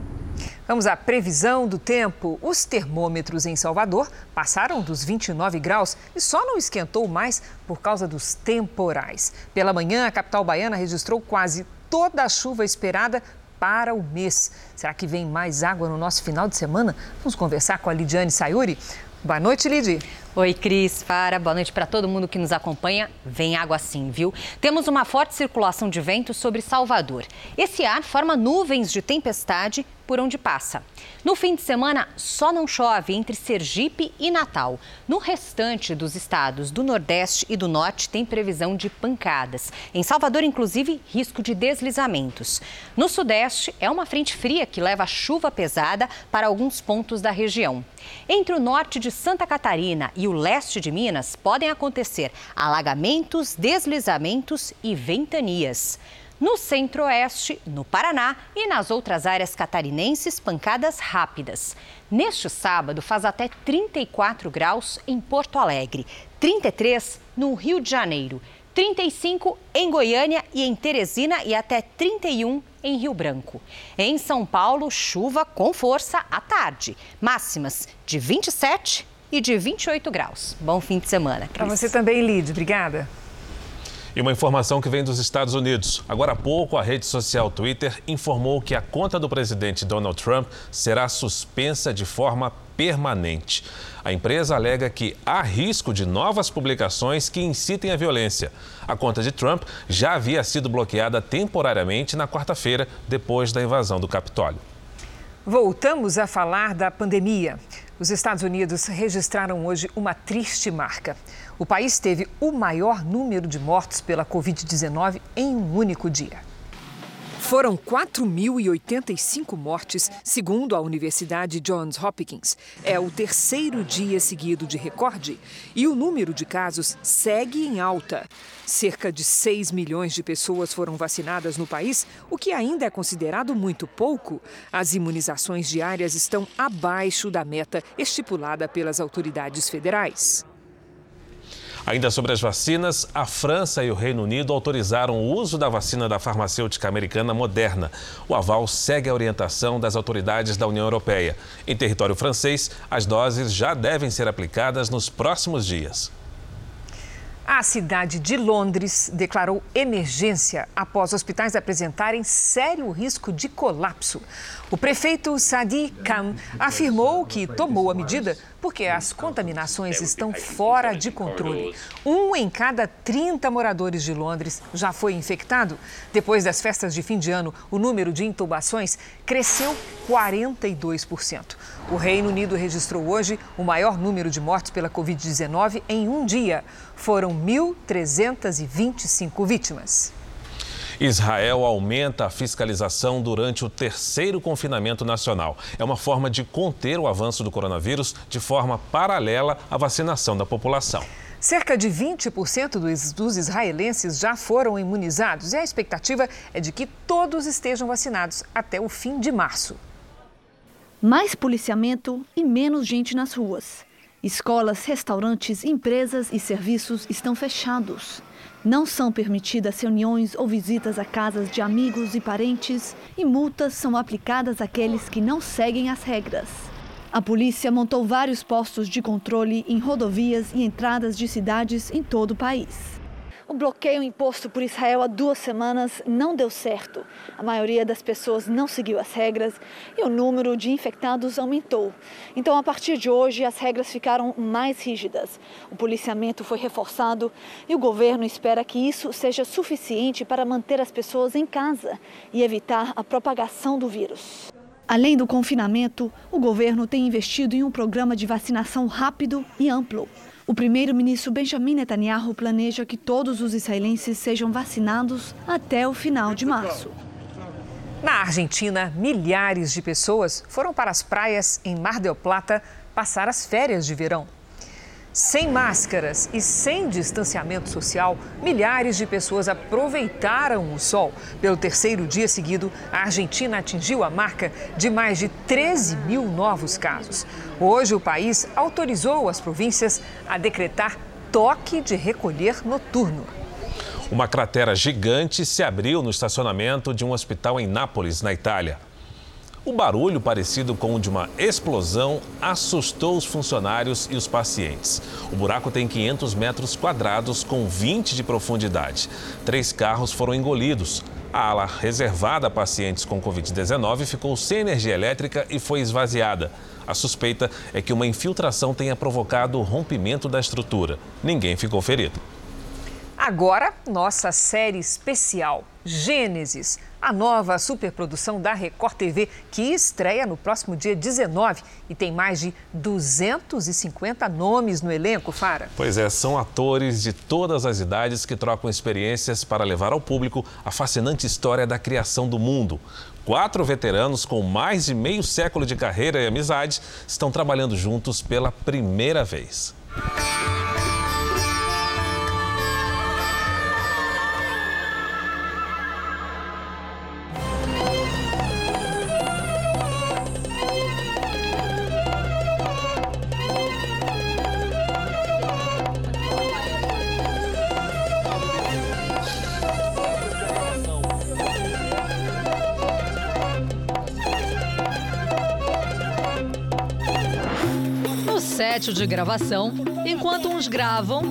Vamos à previsão do tempo. Os termômetros em Salvador passaram dos 29 graus e só não esquentou mais por causa dos temporais. Pela manhã, a capital baiana registrou quase toda a chuva esperada para o mês. Será que vem mais água no nosso final de semana? Vamos conversar com a Lidiane Sayuri. Boa noite, Lidy. Oi, Cris, Fara, boa noite para todo mundo que nos acompanha. Vem água sim, viu? Temos uma forte circulação de vento sobre Salvador. Esse ar forma nuvens de tempestade por onde passa. No fim de semana, só não chove entre Sergipe e Natal. No restante dos estados do Nordeste e do Norte, tem previsão de pancadas. Em Salvador, inclusive, risco de deslizamentos. No Sudeste, é uma frente fria que leva chuva pesada para alguns pontos da região. Entre o norte de Santa Catarina e o leste de Minas, podem acontecer alagamentos, deslizamentos e ventanias. No centro-oeste, no Paraná e nas outras áreas catarinenses, pancadas rápidas. Neste sábado, faz até 34 graus em Porto Alegre, 33 no Rio de Janeiro, 35 em Goiânia e em Teresina e até 31 em Rio Branco. Em São Paulo, chuva com força à tarde. Máximas de 27 e de 28 graus. Bom fim de semana. Para você também, Lid. Obrigada. E uma informação que vem dos Estados Unidos. Agora há pouco, a rede social Twitter informou que a conta do presidente Donald Trump será suspensa de forma permanente. A empresa alega que há risco de novas publicações que incitem a violência. A conta de Trump já havia sido bloqueada temporariamente na quarta-feira, depois da invasão do Capitólio. Voltamos a falar da pandemia. Os Estados Unidos registraram hoje uma triste marca. O país teve o maior número de mortos pela Covid-19 em um único dia. Foram 4.085 mortes, segundo a Universidade Johns Hopkins. É o terceiro dia seguido de recorde e o número de casos segue em alta. Cerca de 6 milhões de pessoas foram vacinadas no país, o que ainda é considerado muito pouco. As imunizações diárias estão abaixo da meta estipulada pelas autoridades federais. Ainda sobre as vacinas, a França e o Reino Unido autorizaram o uso da vacina da farmacêutica americana Moderna. O aval segue a orientação das autoridades da União Europeia. Em território francês, as doses já devem ser aplicadas nos próximos dias. A cidade de Londres declarou emergência após hospitais apresentarem sério risco de colapso. O prefeito Sadi Khan afirmou que tomou a medida porque as contaminações estão fora de controle. Um em cada 30 moradores de Londres já foi infectado. Depois das festas de fim de ano, o número de intubações cresceu 42%. O Reino Unido registrou hoje o maior número de mortes pela Covid-19 em um dia. Foram 1.325 vítimas. Israel aumenta a fiscalização durante o terceiro confinamento nacional. É uma forma de conter o avanço do coronavírus de forma paralela à vacinação da população. Cerca de 20% dos, dos, israelenses já foram imunizados e a expectativa é de que todos estejam vacinados até o fim de março. Mais policiamento e menos gente nas ruas. Escolas, restaurantes, empresas e serviços estão fechados. Não são permitidas reuniões ou visitas a casas de amigos e parentes e multas são aplicadas àqueles que não seguem as regras. A polícia montou vários postos de controle em rodovias e entradas de cidades em todo o país. O bloqueio imposto por Israel há duas semanas não deu certo. A maioria das pessoas não seguiu as regras e o número de infectados aumentou. Então, a partir de hoje, as regras ficaram mais rígidas. O policiamento foi reforçado e o governo espera que isso seja suficiente para manter as pessoas em casa e evitar a propagação do vírus. Além do confinamento, o governo tem investido em um programa de vacinação rápido e amplo. O primeiro-ministro Benjamin Netanyahu planeja que todos os israelenses sejam vacinados até o final de março. Na Argentina, milhares de pessoas foram para as praias em Mar del Plata passar as férias de verão. Sem máscaras e sem distanciamento social, milhares de pessoas aproveitaram o sol. Pelo terceiro dia seguido, a Argentina atingiu a marca de mais de 13 mil novos casos. Hoje, o país autorizou as províncias a decretar toque de recolher noturno. Uma cratera gigante se abriu no estacionamento de um hospital em Nápoles, na Itália. O barulho, parecido com o de uma explosão, assustou os funcionários e os pacientes. O buraco tem 500 metros quadrados, com 20 de profundidade. Três carros foram engolidos. A ala reservada a pacientes com Covid-19 ficou sem energia elétrica e foi esvaziada. A suspeita é que uma infiltração tenha provocado o rompimento da estrutura. Ninguém ficou ferido. Agora, nossa série especial Gênesis, a nova superprodução da Record TV, que estreia no próximo dia 19 e tem mais de 250 nomes no elenco, Fara. Pois é, são atores de todas as idades que trocam experiências para levar ao público a fascinante história da criação do mundo. Quatro veteranos com mais de meio século de carreira e amizade estão trabalhando juntos pela primeira vez. Set de gravação, enquanto uns gravam.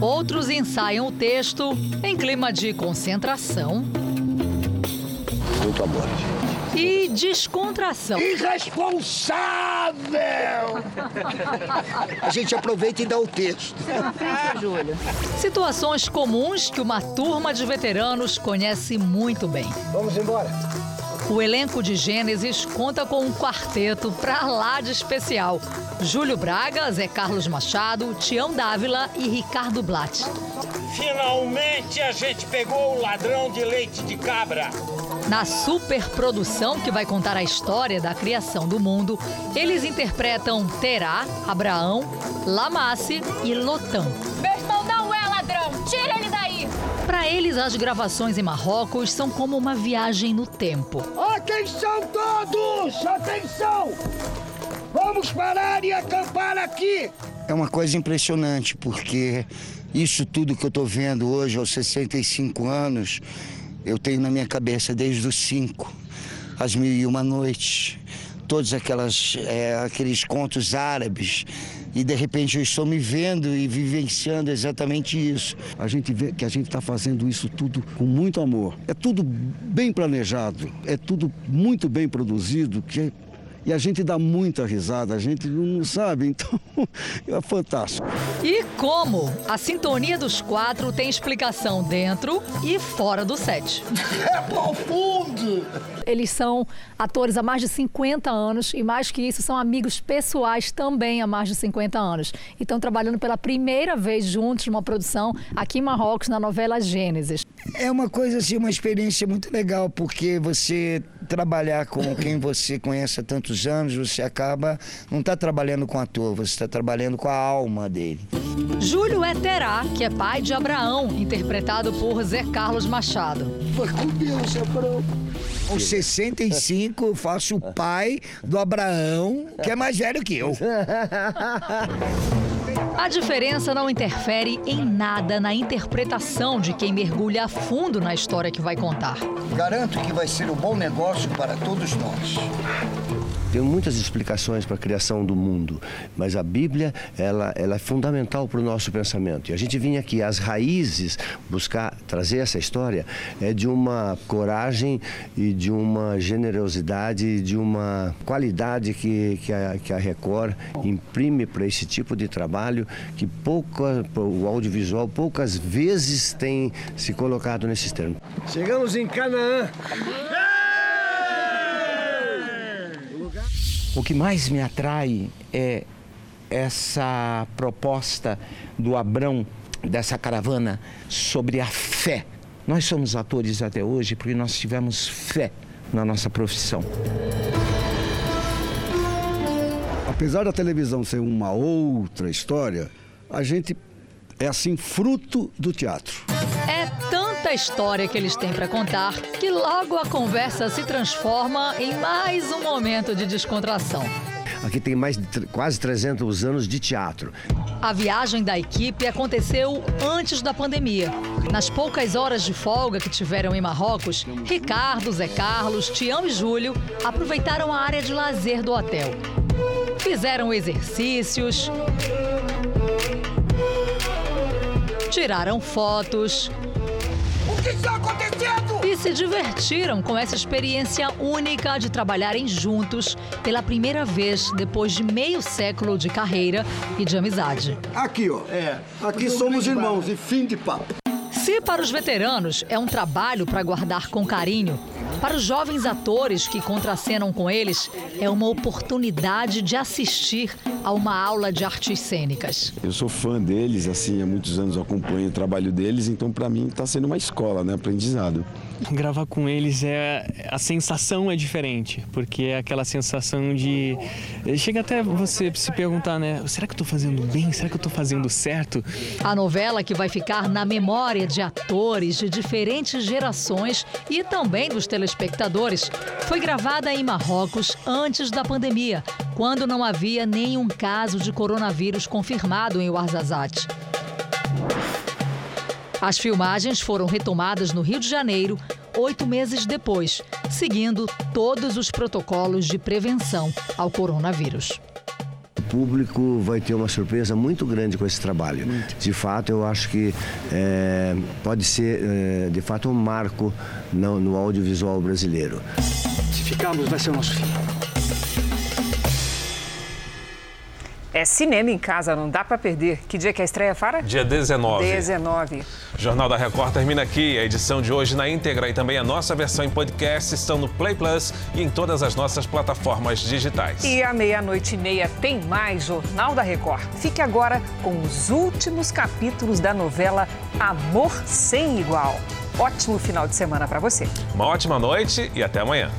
Outros ensaiam o texto em clima de concentração. Muito amor, gente. E descontração. Irresponsável! A gente aproveita e dá o texto. Situações comuns que uma turma de veteranos conhece muito bem. Vamos embora. O elenco de Gênesis conta com um quarteto pra lá de especial. Júlio Braga, Zé Carlos Machado, Tião Dávila e Ricardo Blatt. Finalmente a gente pegou o ladrão de leite de cabra. Na superprodução que vai contar a história da criação do mundo, eles interpretam Terá, Abraão, Lamasse e Lotan. Para eles, as gravações em Marrocos são como uma viagem no tempo. Atenção todos! Atenção! Vamos parar e acampar aqui! É uma coisa impressionante, porque isso tudo que eu estou vendo hoje, aos 65 anos, eu tenho na minha cabeça desde os cinco, as mil e uma noites, todos aquelas, é, aqueles contos árabes. E de repente eu estou me vendo e vivenciando exatamente isso. A gente vê que a gente está fazendo isso tudo com muito amor. É tudo bem planejado, é tudo muito bem produzido, que e a gente dá muita risada, a gente não sabe, então [LAUGHS] é fantástico. E como? A sintonia dos quatro tem explicação dentro e fora do set. [LAUGHS] É profundo! Eles são atores há mais de 50 anos e, mais que isso, são amigos pessoais também há mais de 50 anos. E estão trabalhando pela primeira vez juntos numa produção aqui em Marrocos, na novela Gênesis. É uma coisa assim, uma experiência muito legal, porque você trabalhar com quem você conhece há tantos anos, você acaba não está trabalhando com ator, você está trabalhando com a alma dele. Júlio é Terá, que é pai de Abraão, interpretado por Zé Carlos Machado. Vai com Deus, Abraão. Aos 65, eu faço o pai do Abraão, que é mais velho que eu. [LAUGHS] A diferença não interfere em nada na interpretação de quem mergulha a fundo na história que vai contar. Garanto que vai ser um bom negócio para todos nós. Tem muitas explicações para a criação do mundo, mas a Bíblia ela, ela é fundamental para o nosso pensamento. E a gente vinha aqui, as raízes, buscar trazer essa história é de uma coragem e de uma generosidade, de uma qualidade que, que, a, que a Record imprime para esse tipo de trabalho que pouca, o audiovisual poucas vezes tem se colocado nesses termos. Chegamos em Canaã. O que mais me atrai é essa proposta do Abrão, dessa caravana, sobre a fé. Nós somos atores até hoje porque nós tivemos fé na nossa profissão. Apesar da televisão ser uma outra história, a gente é assim fruto do teatro. Tanta história que eles têm para contar que logo a conversa se transforma em mais um momento de descontração. Aqui tem mais de quase 300 anos de teatro. A viagem da equipe aconteceu antes da pandemia. Nas poucas horas de folga que tiveram em Marrocos, Ricardo, Zé Carlos, Tião e Júlio aproveitaram a área de lazer do hotel. Fizeram exercícios, tiraram fotos. O que está acontecendo? E se divertiram com essa experiência única de trabalharem juntos pela primeira vez depois de meio século de carreira e de amizade. Aqui, ó. É. Aqui somos irmãos e fim de papo. Se para os veteranos é um trabalho para guardar com carinho, para os jovens atores que contracenam com eles, é uma oportunidade de assistir a uma aula de artes cênicas. Eu sou fã deles, assim, há muitos anos eu acompanho o trabalho deles, então para mim está sendo uma escola, né, aprendizado. Gravar com eles é a sensação é diferente, porque é aquela sensação de chega até você se perguntar, né, será que eu estou fazendo bem? Será que eu estou fazendo certo? A novela que vai ficar na memória de atores de diferentes gerações e também dos telespectadores foi gravada em Marrocos antes da pandemia, quando não havia nenhum caso de coronavírus confirmado em Ouarzazate. As filmagens foram retomadas no Rio de Janeiro, oito meses depois, seguindo todos os protocolos de prevenção ao coronavírus. O público vai ter uma surpresa muito grande com esse trabalho. De fato, eu acho que é, pode ser, é, de fato, um marco no, no audiovisual brasileiro. Se ficarmos, vai ser o nosso fim. É cinema em casa, não dá para perder. Que dia que é a estreia, Fara? Dia 19. 19. O Jornal da Record termina aqui. A edição de hoje na íntegra e também a nossa versão em podcast estão no Play Plus e em todas as nossas plataformas digitais. E à meia-noite e meia tem mais Jornal da Record. Fique agora com os últimos capítulos da novela Amor Sem Igual. Ótimo final de semana para você. Uma ótima noite e até amanhã.